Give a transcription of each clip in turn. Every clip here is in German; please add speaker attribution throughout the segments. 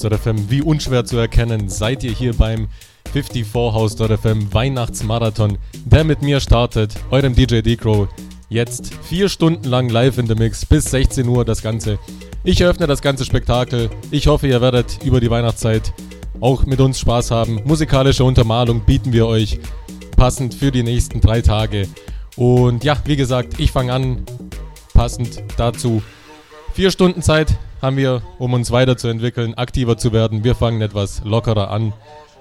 Speaker 1: Haus.fm. Wie unschwer zu erkennen, seid ihr hier beim 54 Haus.fm Weihnachtsmarathon, der mit mir startet, eurem DJ Decro. Jetzt vier Stunden lang live in the Mix, bis 16 Uhr das Ganze. Ich eröffne das ganze Spektakel. Ich hoffe, ihr werdet über die Weihnachtszeit auch mit uns Spaß haben. Musikalische Untermalung bieten wir euch passend für die nächsten drei Tage. Und ja, wie gesagt, ich fange an, passend dazu. Vier Stunden Zeit haben wir, um uns weiterzuentwickeln, aktiver zu werden. Wir fangen etwas lockerer an.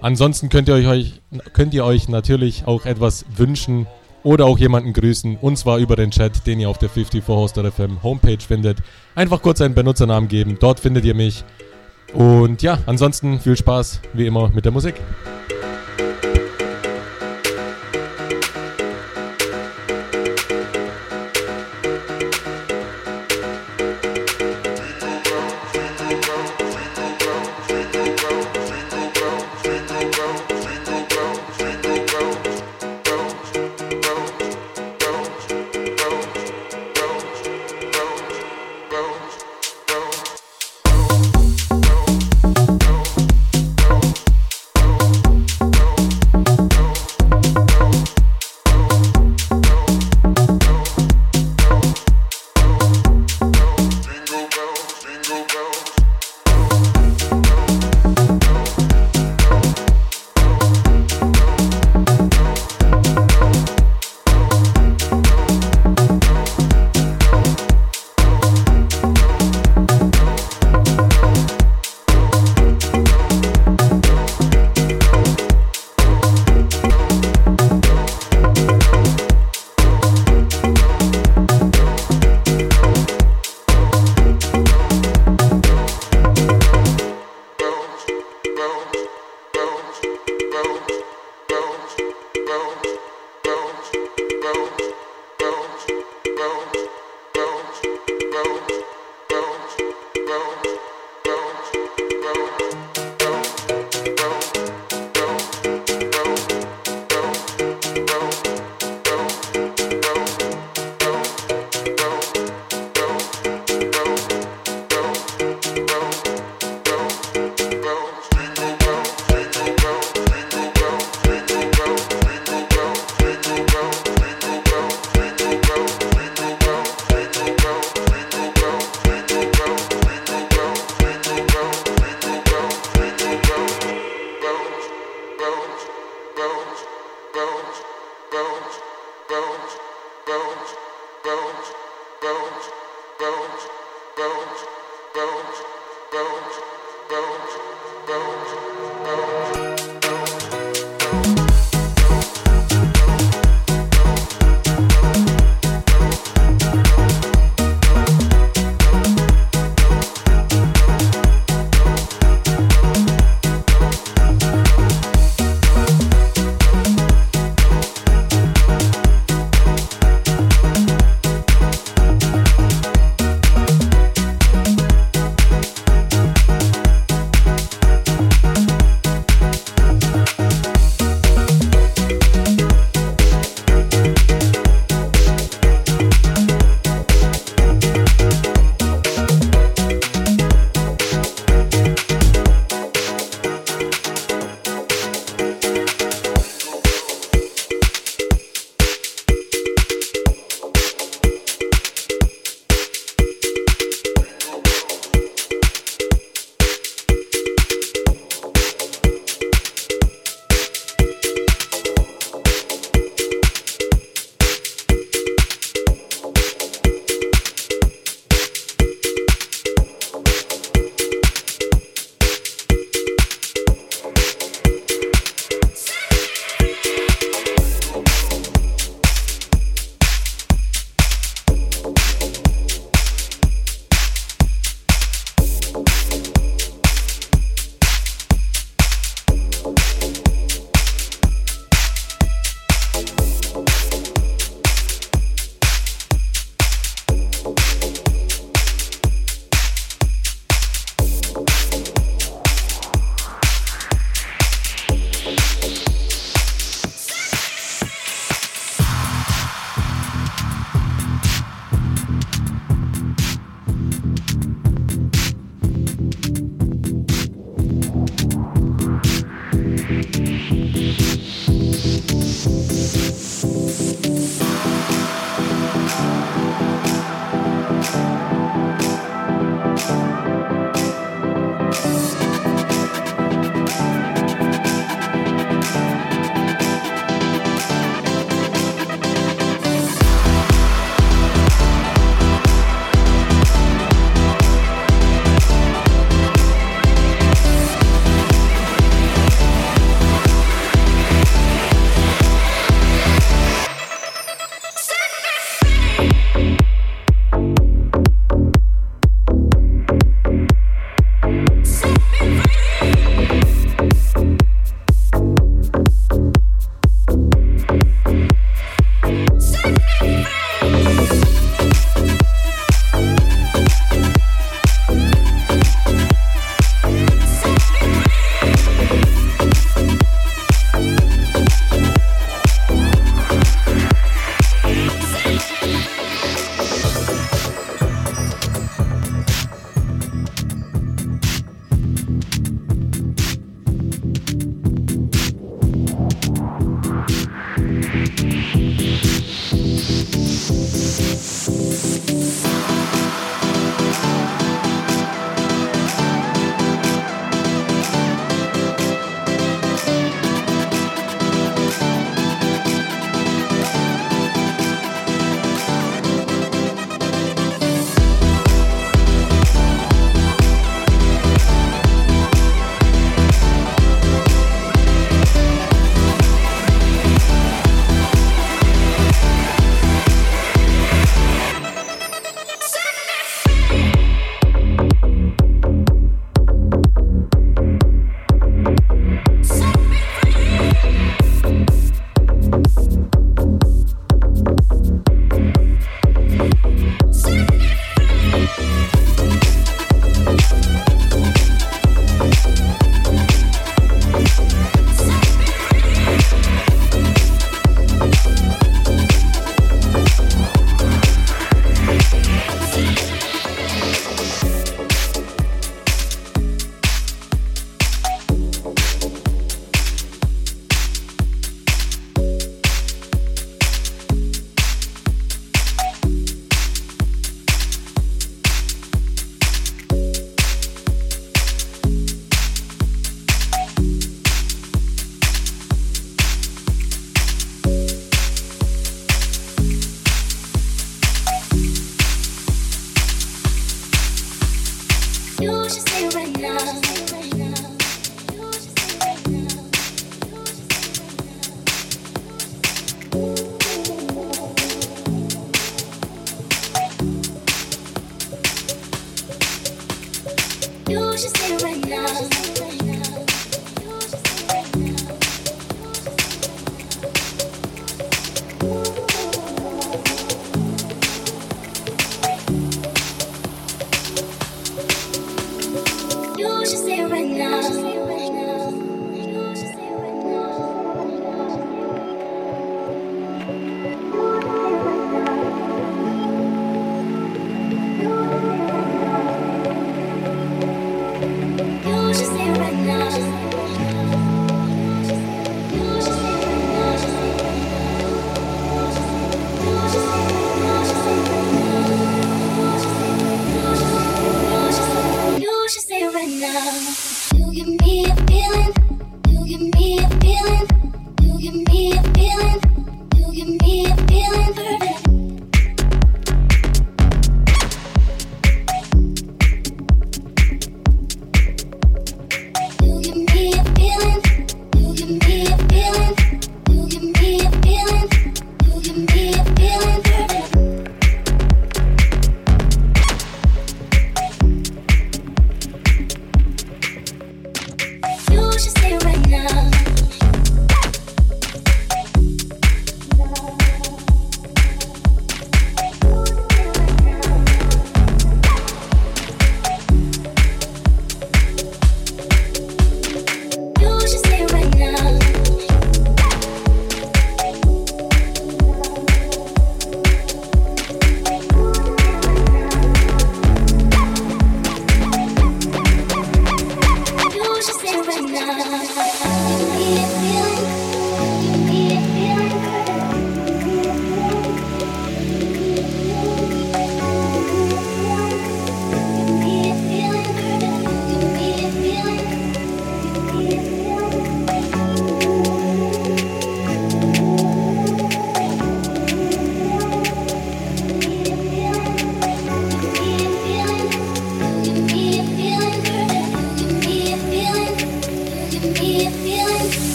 Speaker 1: Ansonsten könnt ihr euch, könnt ihr euch natürlich auch etwas wünschen oder auch jemanden grüßen. Und zwar über den Chat, den ihr auf der 54host.fm Homepage findet. Einfach kurz einen Benutzernamen geben. Dort findet ihr mich. Und ja, ansonsten viel Spaß wie immer mit der Musik.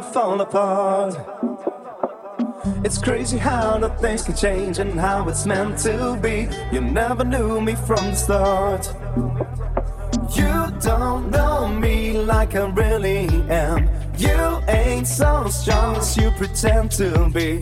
Speaker 2: to fall apart. It's crazy how the things can change and how it's meant to be. You never knew me from the start. You don't know me like I really am. You ain't so strong as you pretend to be.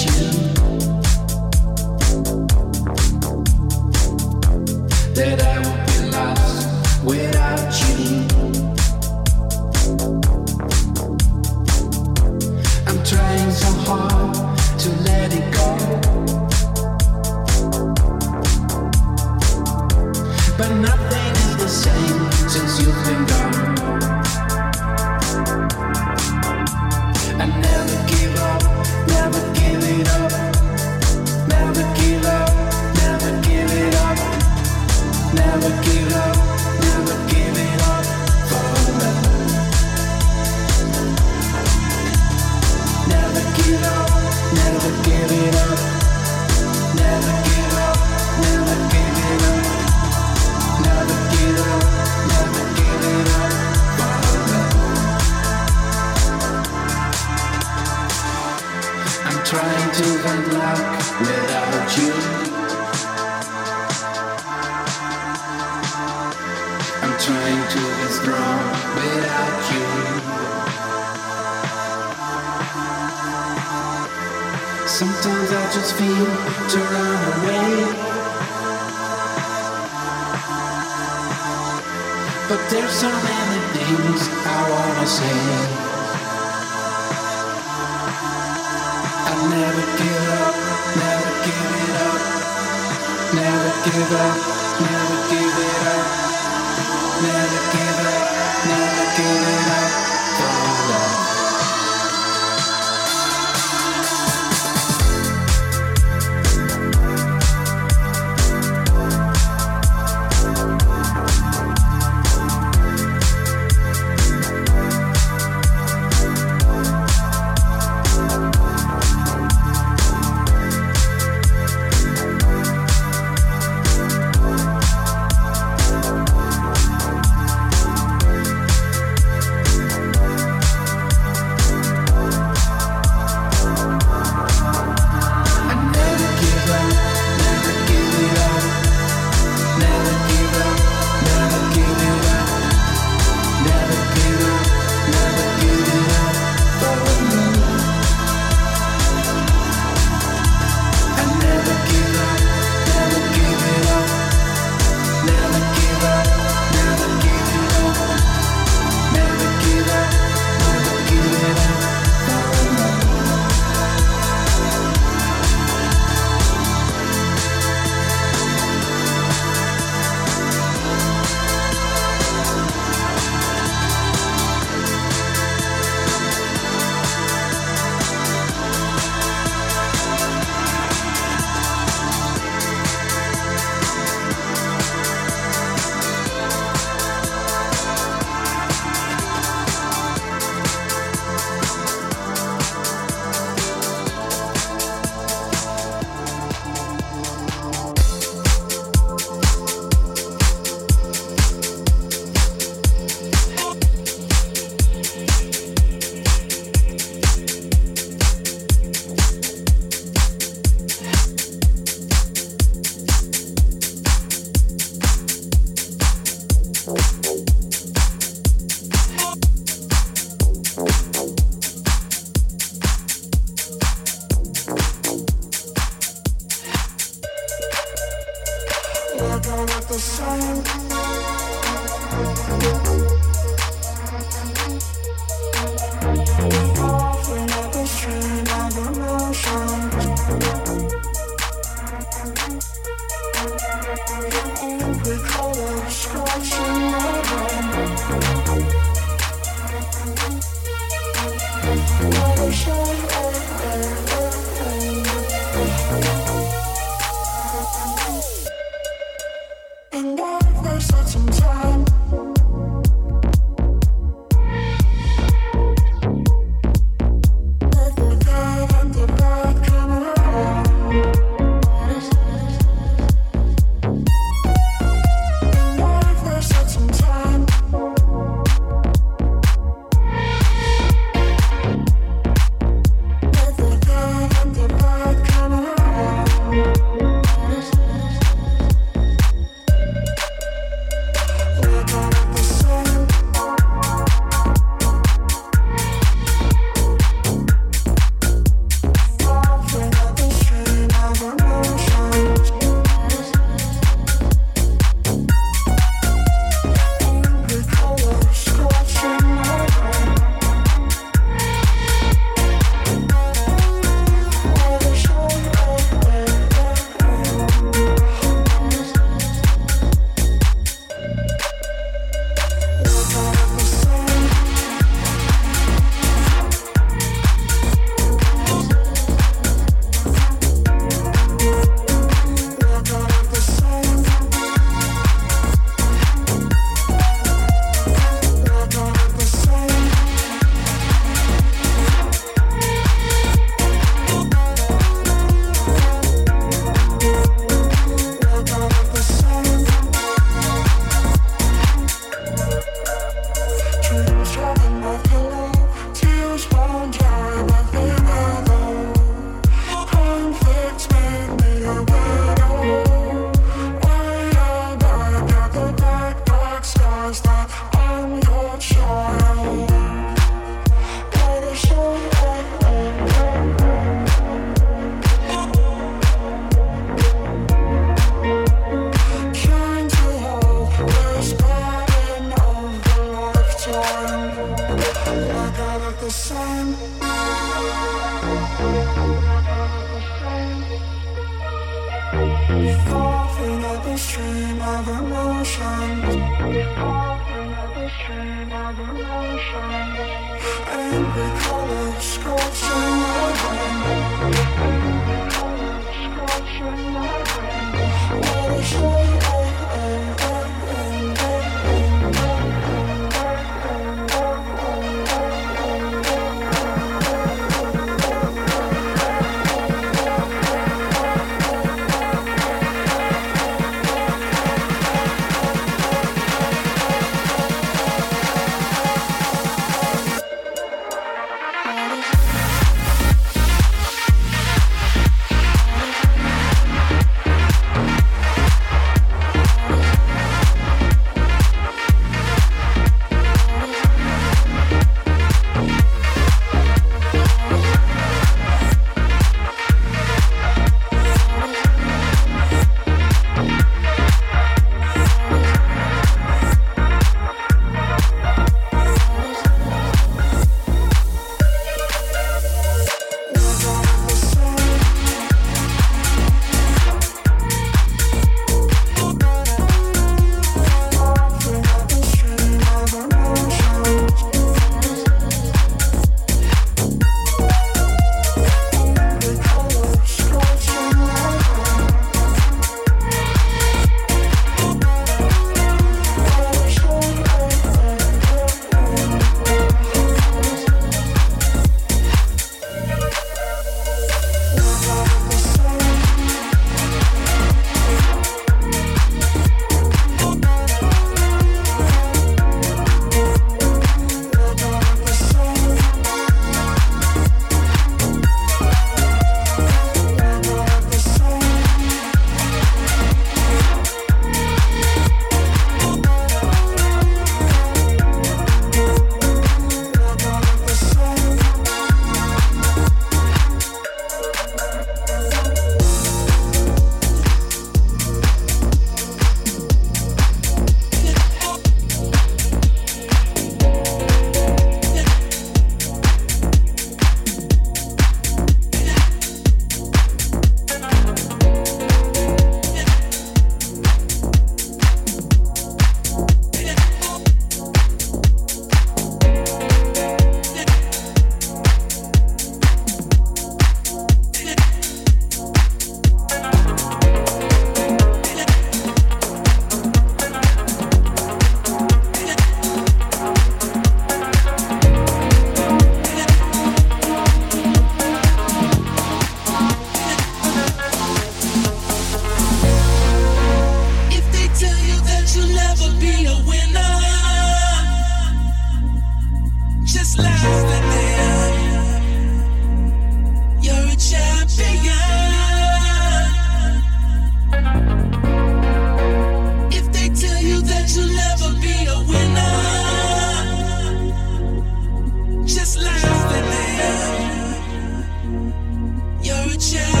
Speaker 3: child.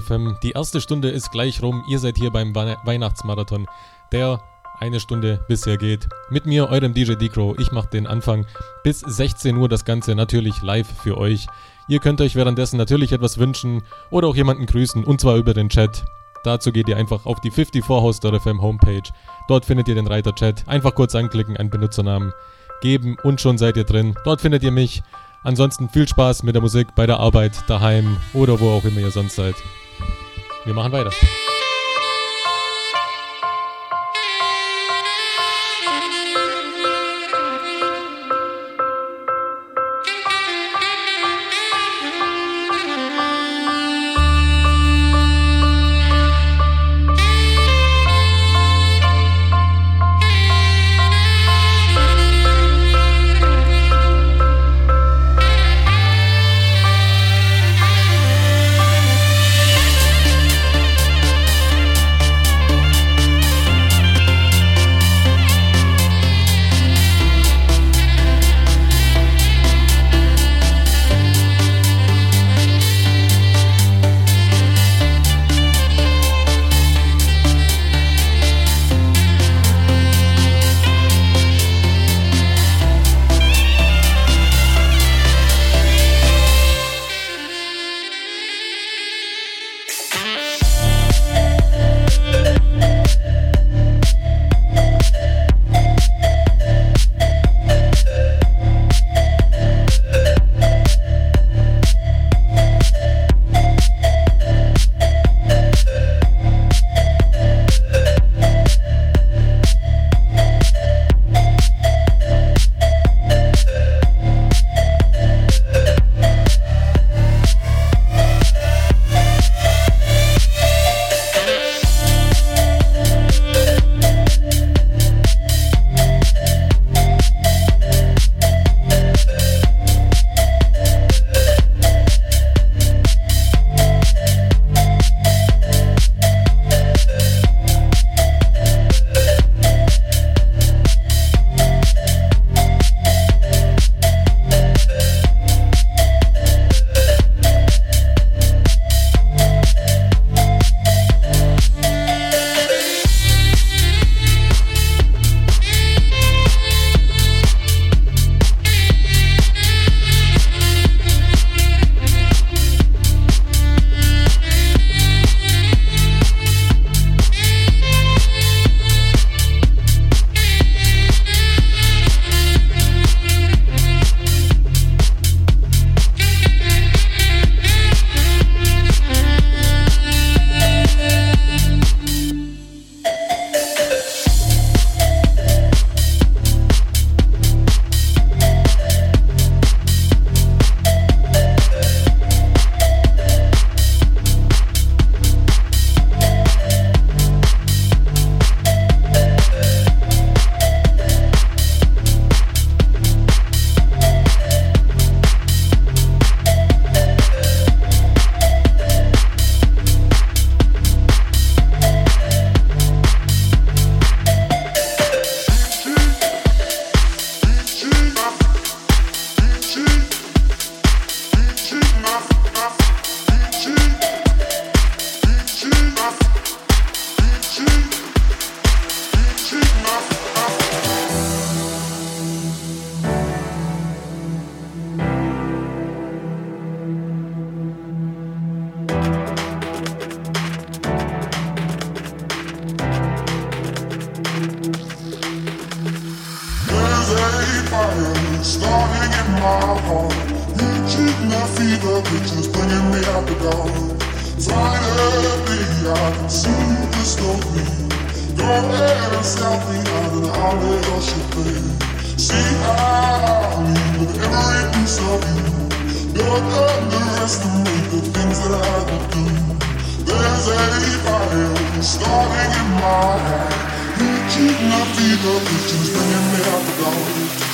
Speaker 1: 54 House.fm. Die erste Stunde ist gleich rum. Ihr seid hier beim Weihnachtsmarathon, der eine Stunde bisher geht. Mit mir, eurem DJ D-Crow. Ich mache den Anfang bis 16 Uhr das Ganze natürlich live für euch. Ihr könnt euch währenddessen natürlich etwas wünschen oder auch jemanden grüßen und zwar über den Chat. Dazu geht ihr einfach auf die 54house.fm Homepage. Dort findet ihr den Reiter Chat. Einfach kurz anklicken, einen Benutzernamen geben und schon seid ihr drin. Dort findet ihr mich. Ansonsten viel Spaß mit der Musik bei der Arbeit, daheim oder wo auch immer ihr sonst seid. Wir machen weiter.
Speaker 4: my fever pictures bringing me out the dark. Finally, I can see the story. Go ahead and stop me out and I'll let us play. See, I leave with every piece of you. Don't underestimate the things that I could do. There's a fire starting in my heart. You my fever pictures bringing me out the dark.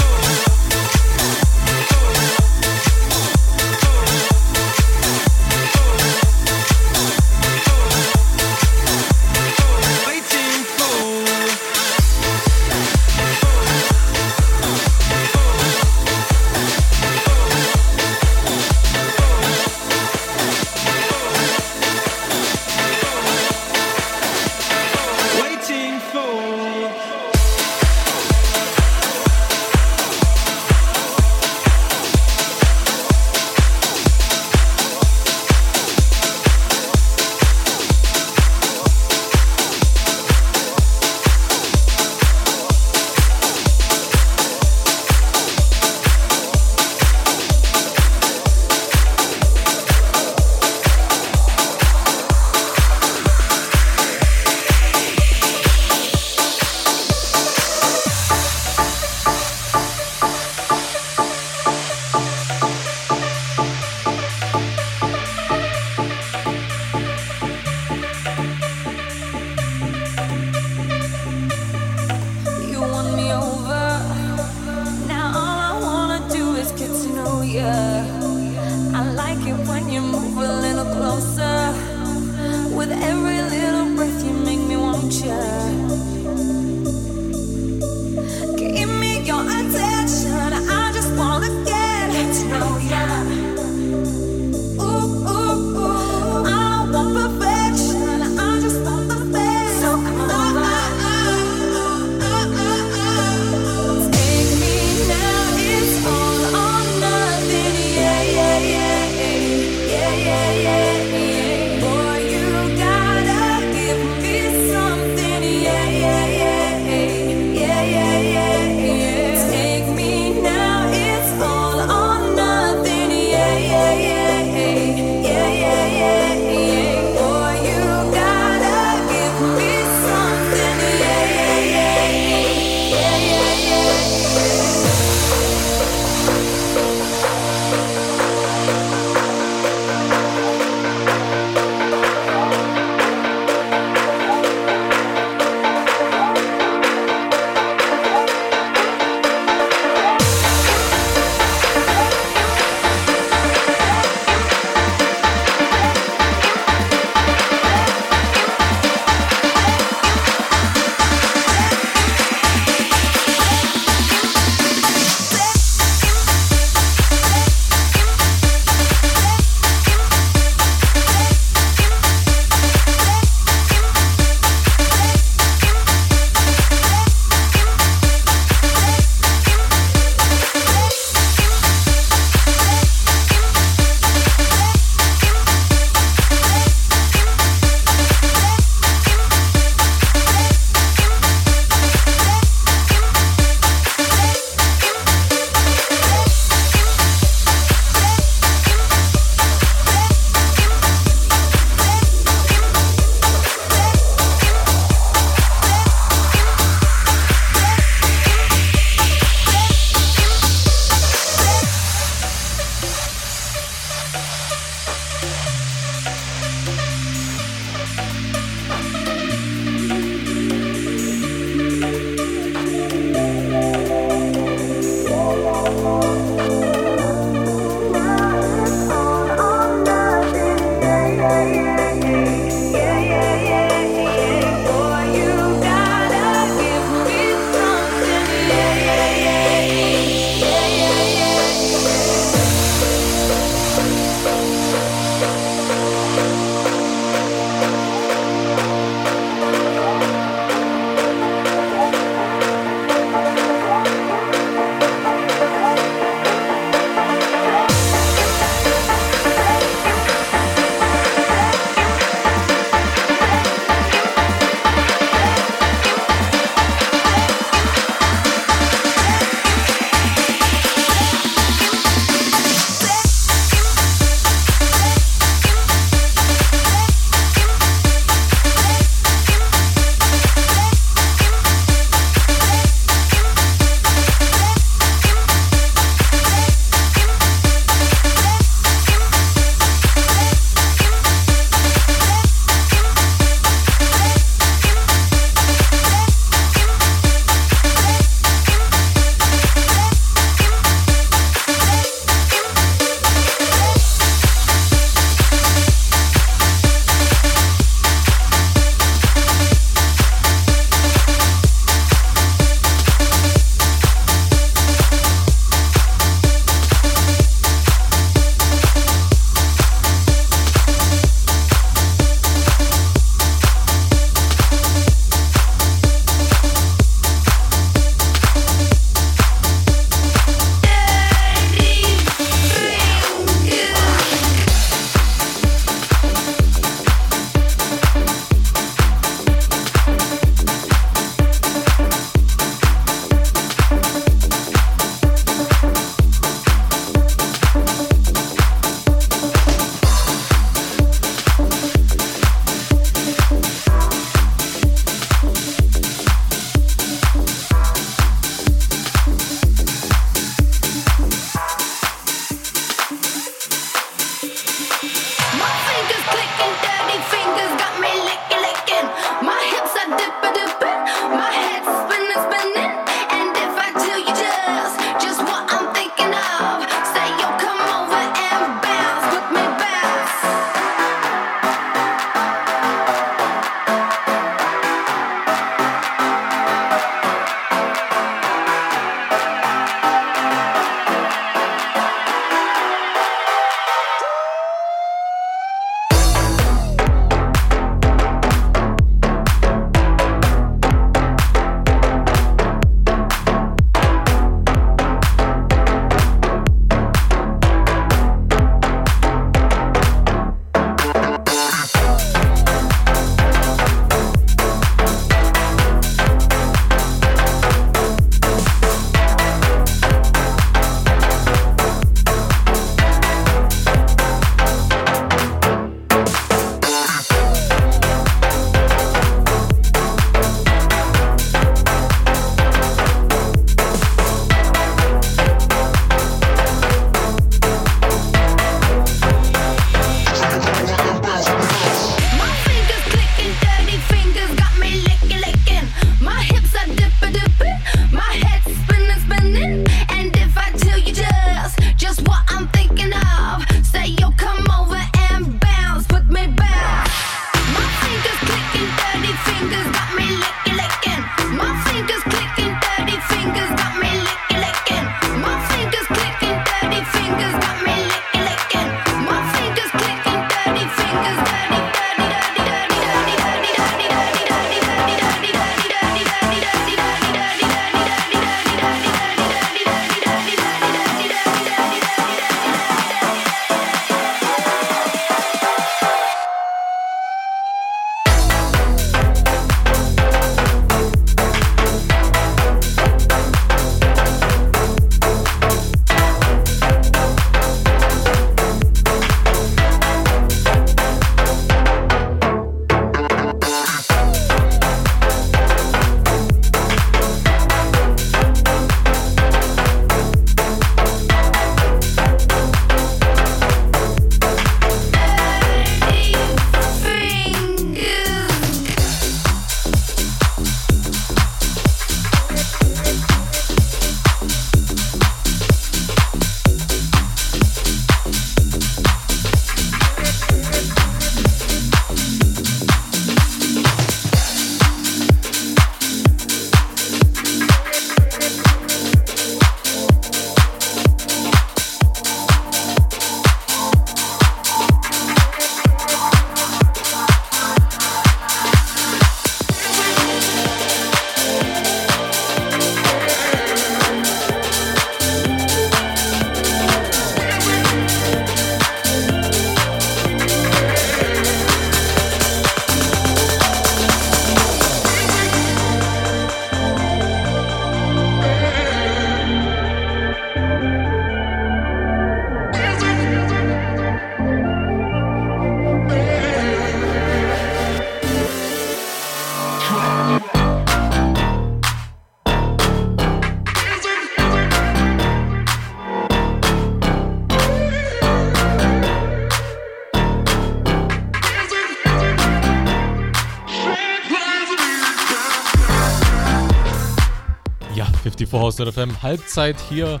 Speaker 1: FM. Halbzeit hier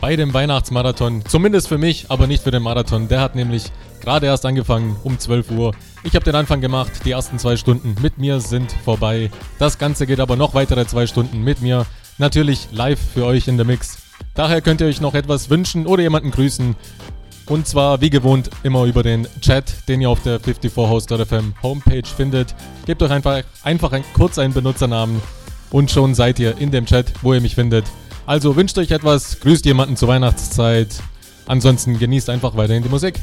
Speaker 1: bei dem Weihnachtsmarathon. Zumindest für mich, aber nicht für den Marathon. Der hat nämlich gerade erst angefangen um 12 Uhr. Ich habe den Anfang gemacht. Die ersten zwei Stunden mit mir sind vorbei. Das Ganze geht aber noch weitere zwei Stunden mit mir. Natürlich live für euch in der Mix. Daher könnt ihr euch noch etwas wünschen oder jemanden grüßen. Und zwar wie gewohnt immer über den Chat, den ihr auf der 54host.fm Homepage findet. Gebt euch einfach, einfach ein, kurz einen Benutzernamen und schon seid ihr in dem Chat, wo ihr mich findet. Also wünscht euch etwas, grüßt jemanden zur Weihnachtszeit. Ansonsten genießt einfach weiterhin die Musik.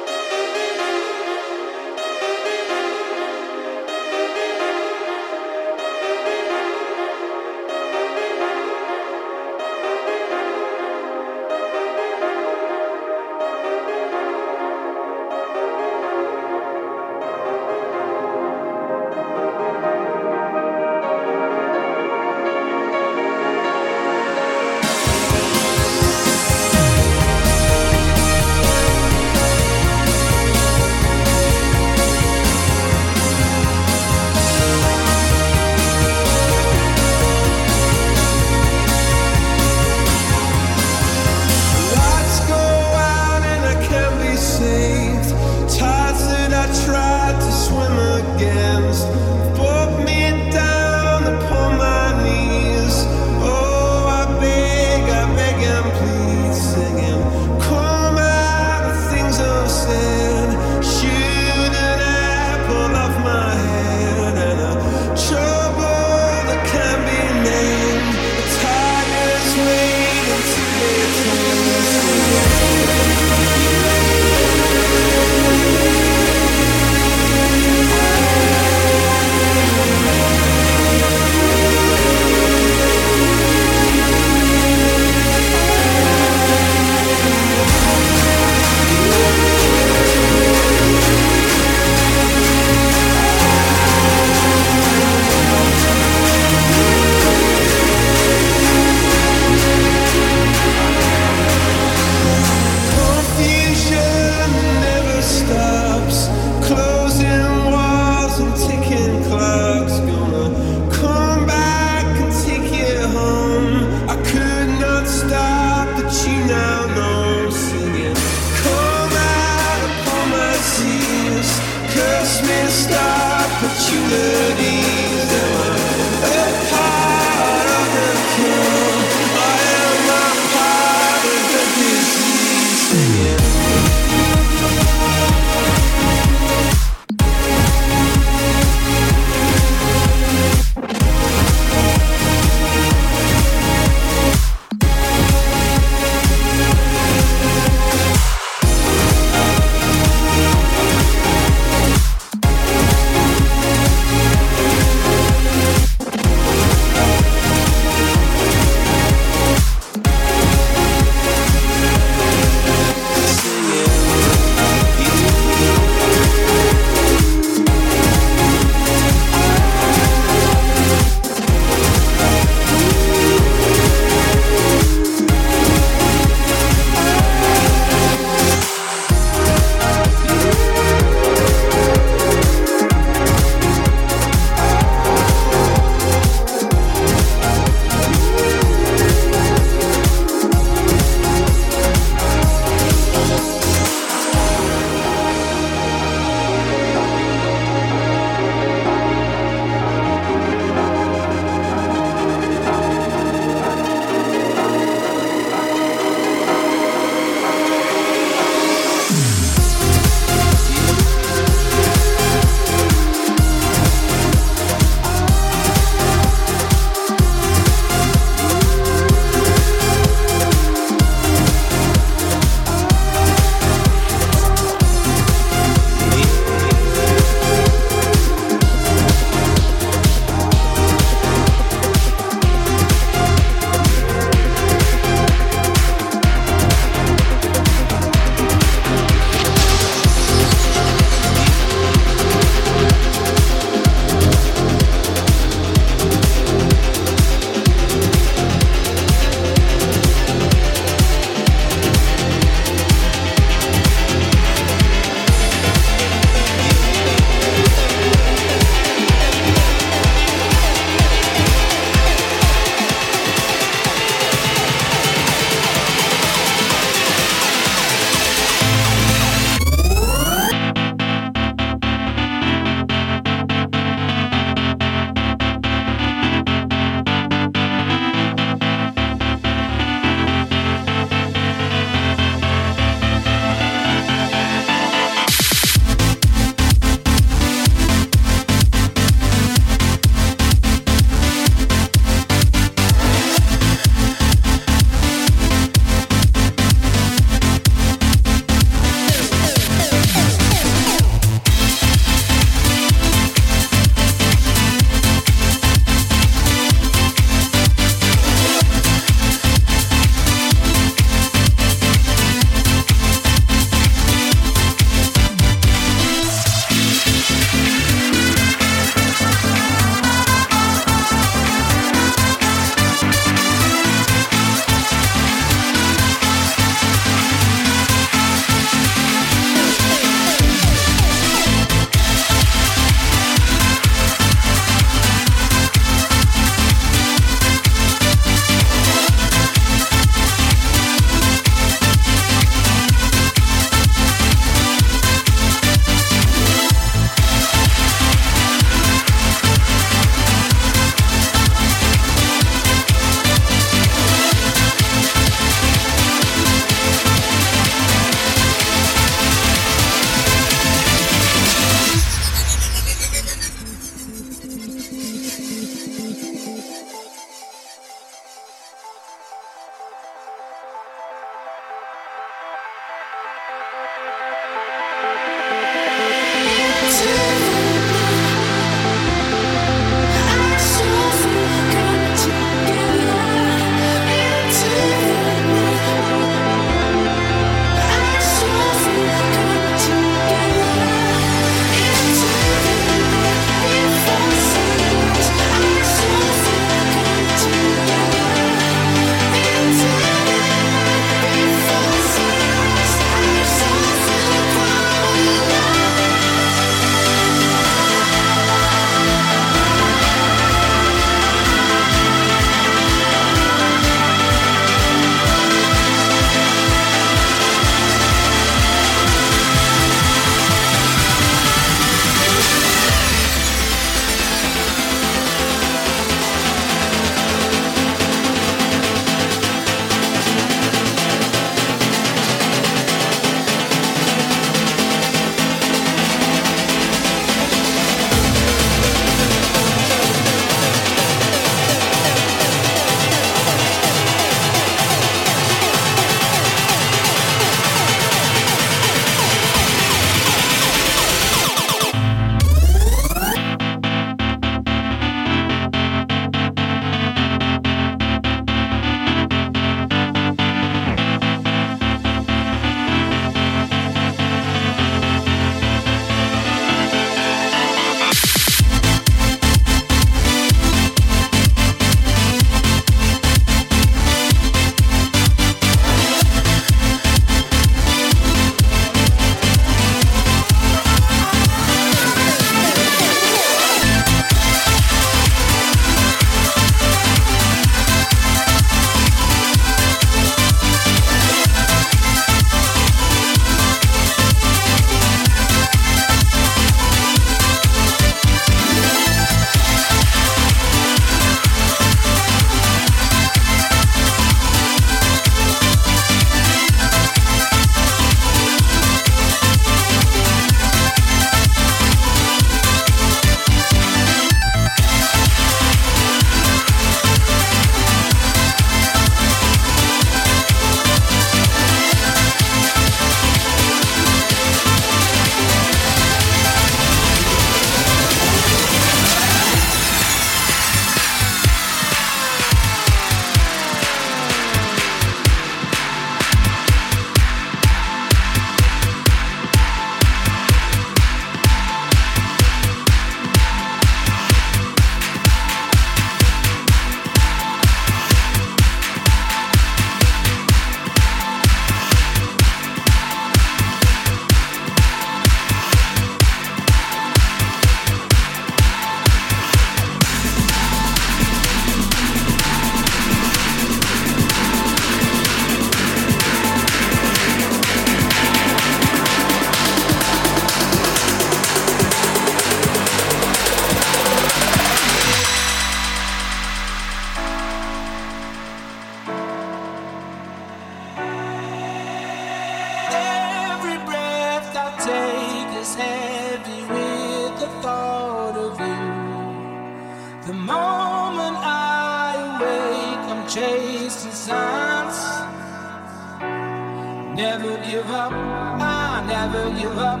Speaker 5: never give up.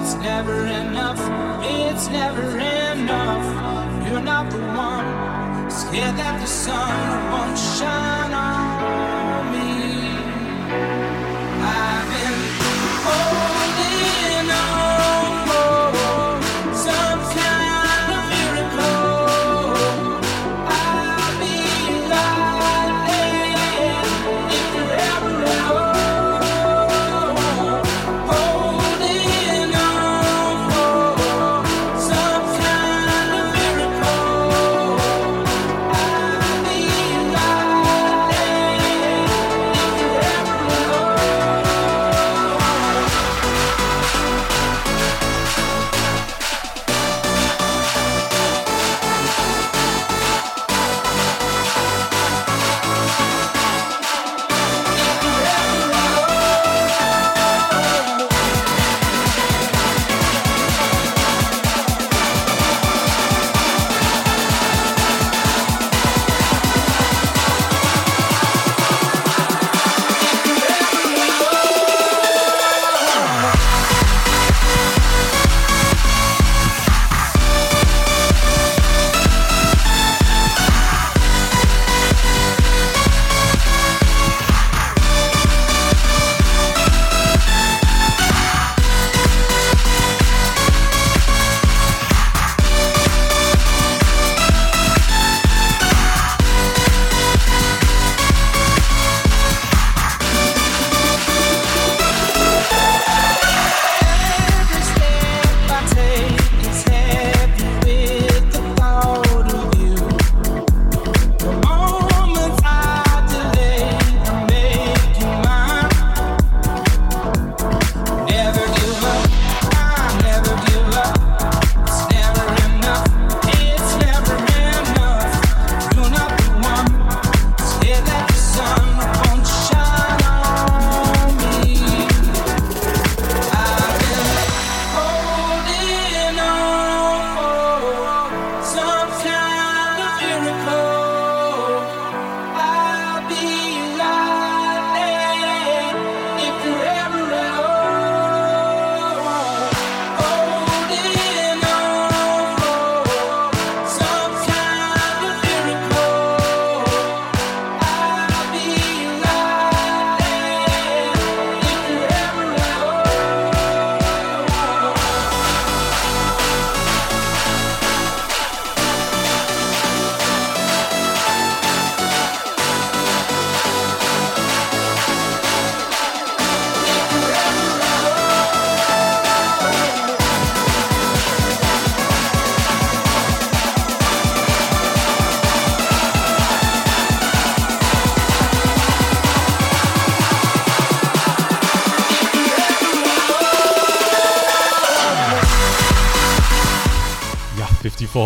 Speaker 5: It's never enough. It's never enough. You're not the one. Scared that the sun won't shine.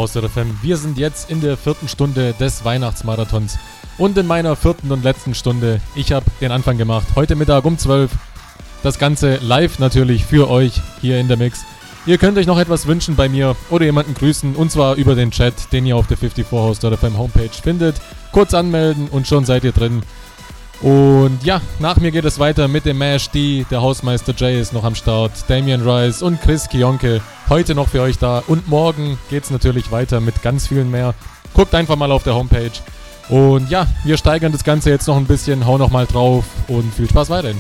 Speaker 1: Haus FM. Wir sind jetzt in der vierten Stunde des Weihnachtsmarathons und in meiner vierten und letzten Stunde. Ich habe den Anfang gemacht. Heute Mittag um 12. Das Ganze live natürlich für euch hier in der Mix. Ihr könnt euch noch etwas wünschen bei mir oder jemanden grüßen und zwar über den Chat, den ihr auf der 54house.fm Homepage findet. Kurz anmelden und schon seid ihr drin. Und ja, nach mir geht es weiter mit dem Mash D. Der Hausmeister Jay ist noch am Start. Damian Rice und Chris Kionke heute noch für euch da. Und morgen geht es natürlich weiter mit ganz vielen mehr. Guckt einfach mal auf der Homepage. Und ja, wir steigern das Ganze jetzt noch ein bisschen. Hau noch mal drauf und viel Spaß weiterhin.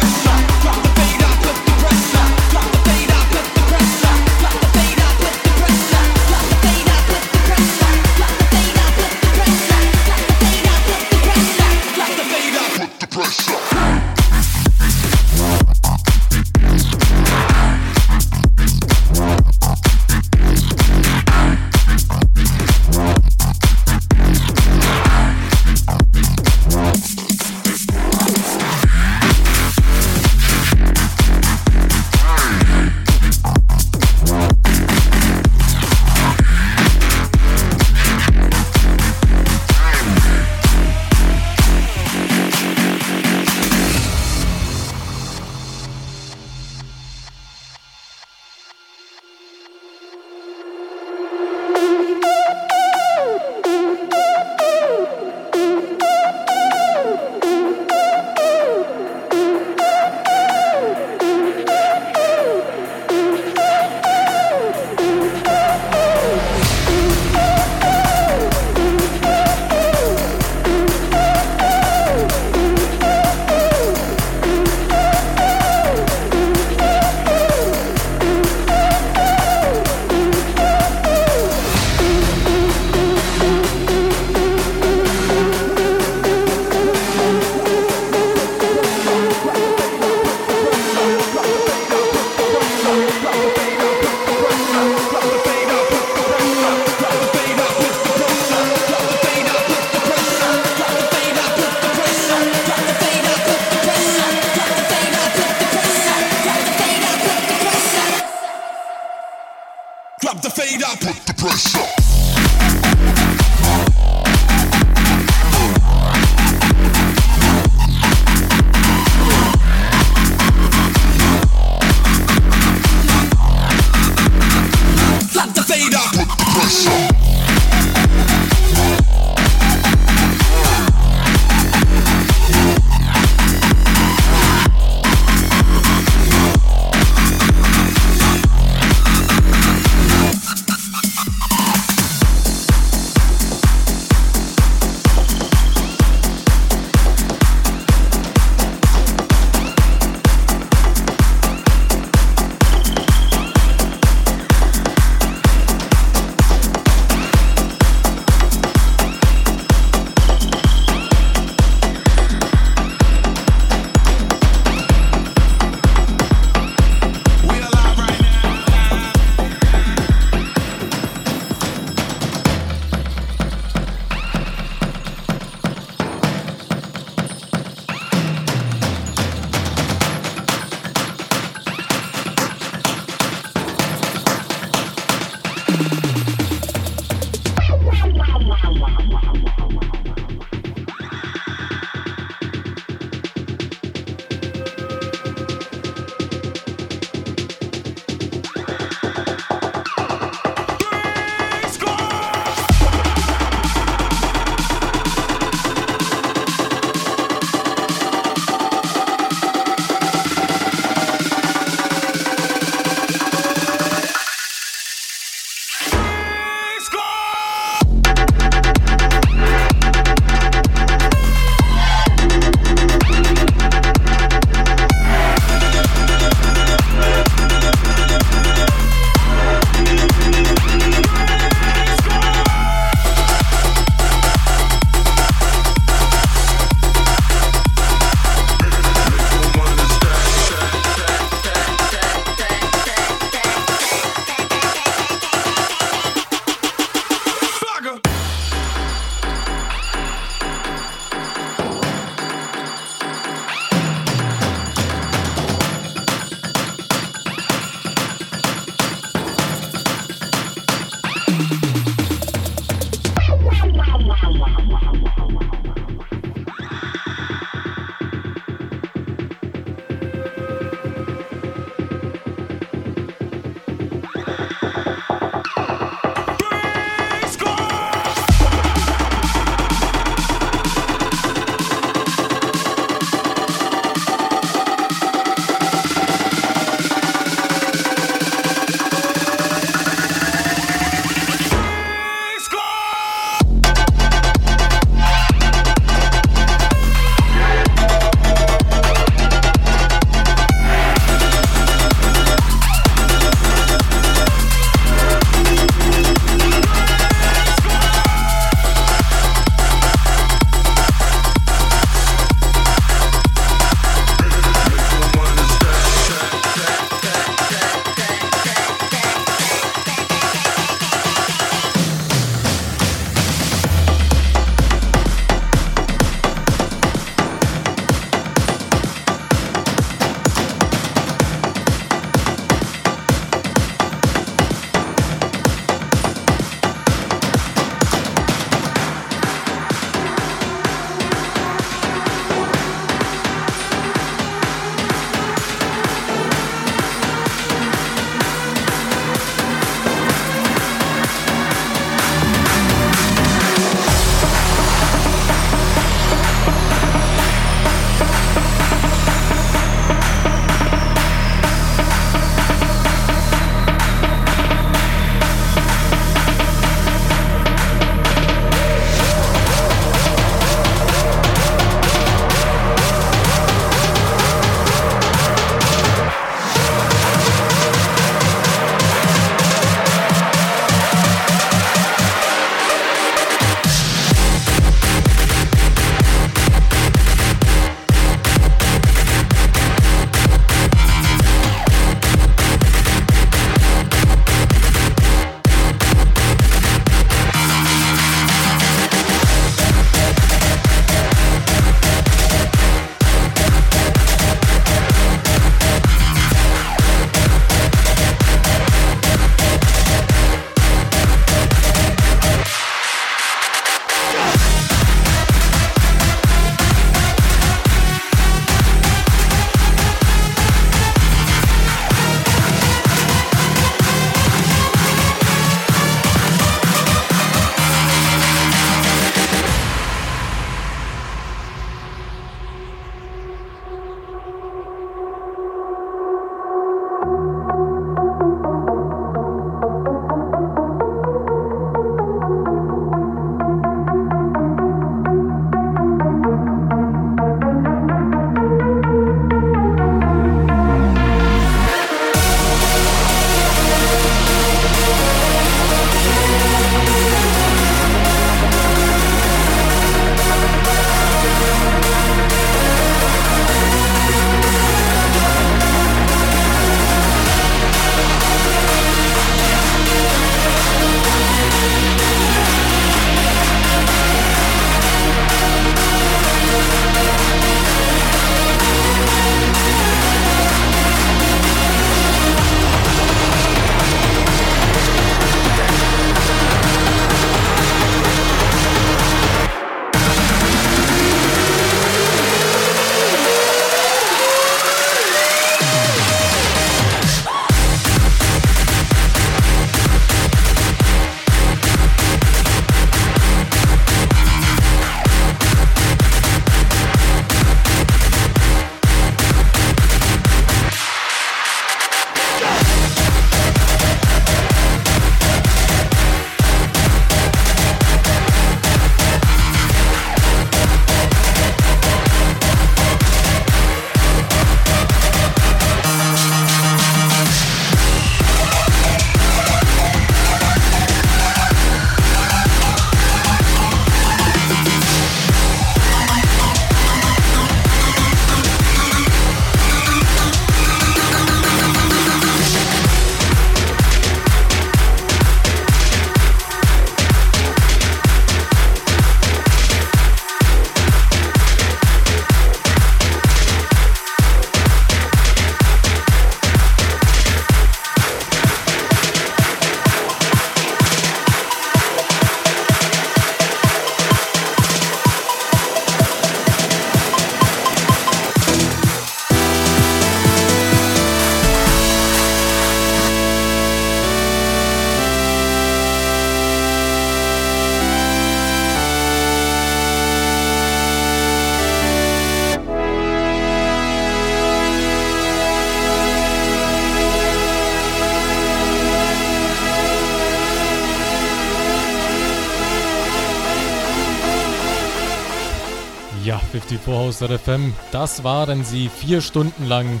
Speaker 1: 54house.fm. Das waren sie vier Stunden lang.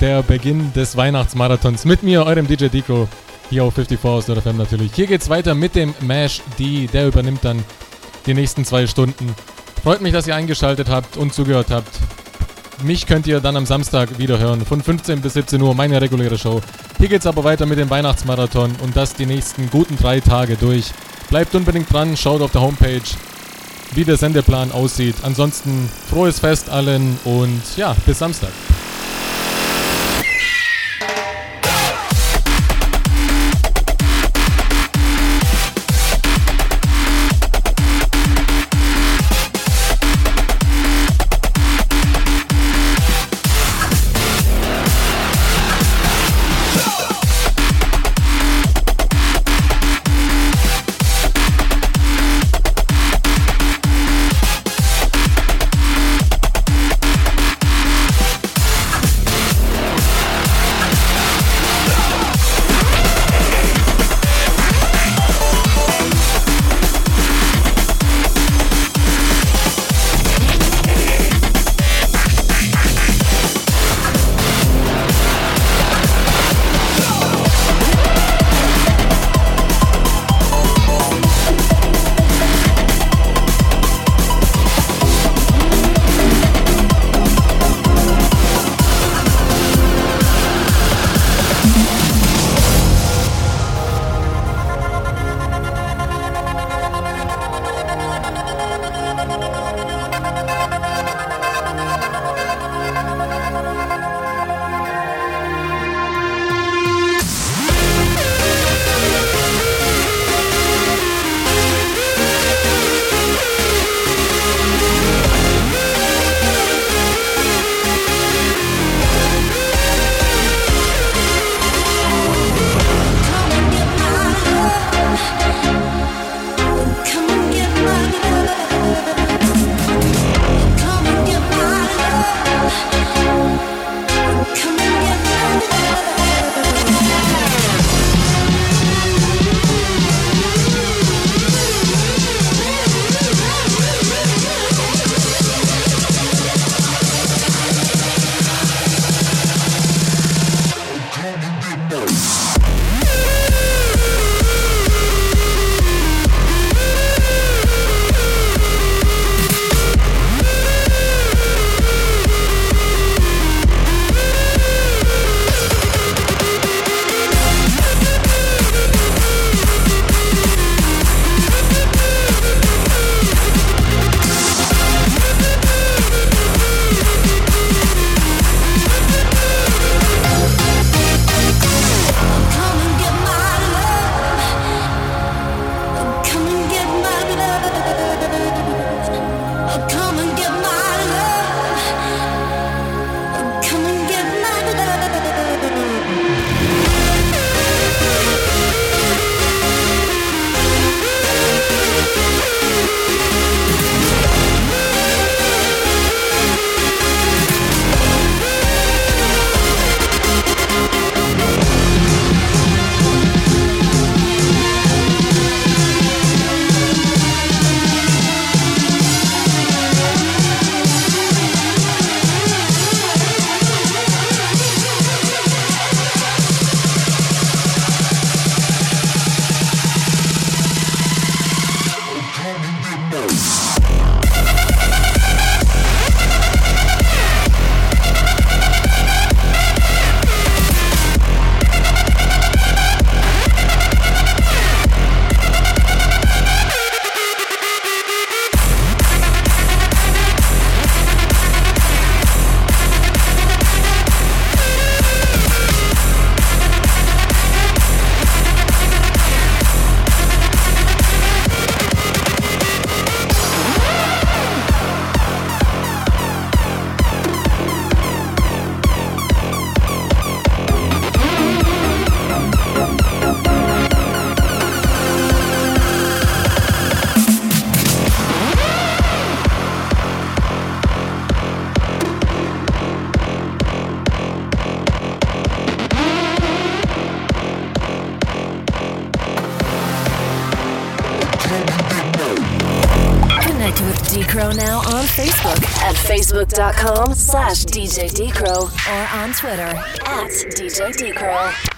Speaker 1: Der Beginn des Weihnachtsmarathons mit mir, eurem DJ Dico, hier auf 54house.fm natürlich. Hier geht's weiter mit dem Mash D. Der übernimmt dann die nächsten zwei Stunden. Freut mich, dass ihr eingeschaltet habt und zugehört habt. Mich könnt ihr dann am Samstag wieder hören, von 15 bis 17 Uhr, meine reguläre Show. Hier geht's aber weiter mit dem Weihnachtsmarathon und das die nächsten guten drei Tage durch. Bleibt unbedingt dran, schaut auf der Homepage, wie der Sendeplan aussieht. Ansonsten frohes Fest allen und ja, bis Samstag.
Speaker 6: DJ D Crow or on Twitter at DJ D Crow.